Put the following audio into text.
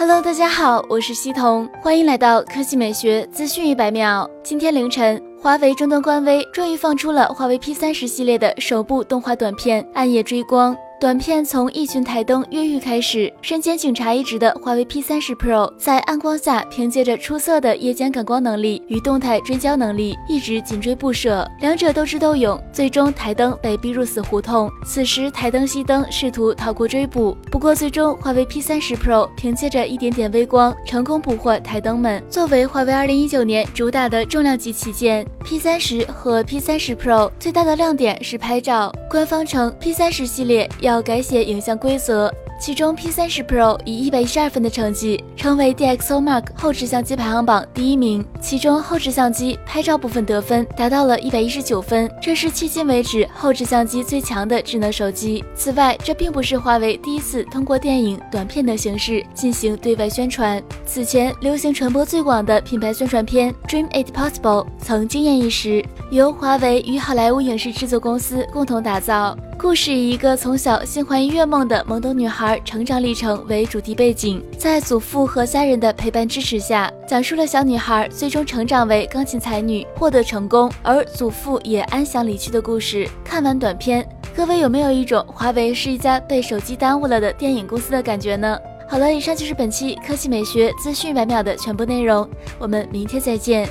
Hello，大家好，我是西彤，欢迎来到科技美学资讯一百秒。今天凌晨，华为终端官微终于放出了华为 P 三十系列的首部动画短片《暗夜追光》。短片从一群台灯越狱开始，身兼警察一职的华为 P 三十 Pro 在暗光下，凭借着出色的夜间感光能力与动态追焦能力，一直紧追不舍。两者斗智斗勇，最终台灯被逼入死胡同。此时台灯熄灯，试图逃过追捕，不过最终华为 P 三十 Pro 凭借着一点点微光，成功捕获台灯们。作为华为二零一九年主打的重量级旗舰，P 三十和 P 三十 Pro 最大的亮点是拍照。官方称 P 三十系列要。要改写影像规则，其中 P30 Pro 以一百一十二分的成绩，成为 DxOMark 后置相机排行榜第一名。其中后置相机拍照部分得分达到了一百一十九分，这是迄今为止后置相机最强的智能手机。此外，这并不是华为第一次通过电影短片的形式进行对外宣传。此前流行传播最广的品牌宣传片《Dream It Possible》曾惊艳一时，由华为与好莱坞影视制作公司共同打造。故事以一个从小心怀音乐梦的懵懂女孩成长历程为主题背景，在祖父和家人的陪伴支持下，讲述了小女孩最终成长为钢琴才女，获得成功，而祖父也安详离去的故事。看完短片，各位有没有一种华为是一家被手机耽误了的电影公司的感觉呢？好了，以上就是本期科技美学资讯百秒的全部内容，我们明天再见。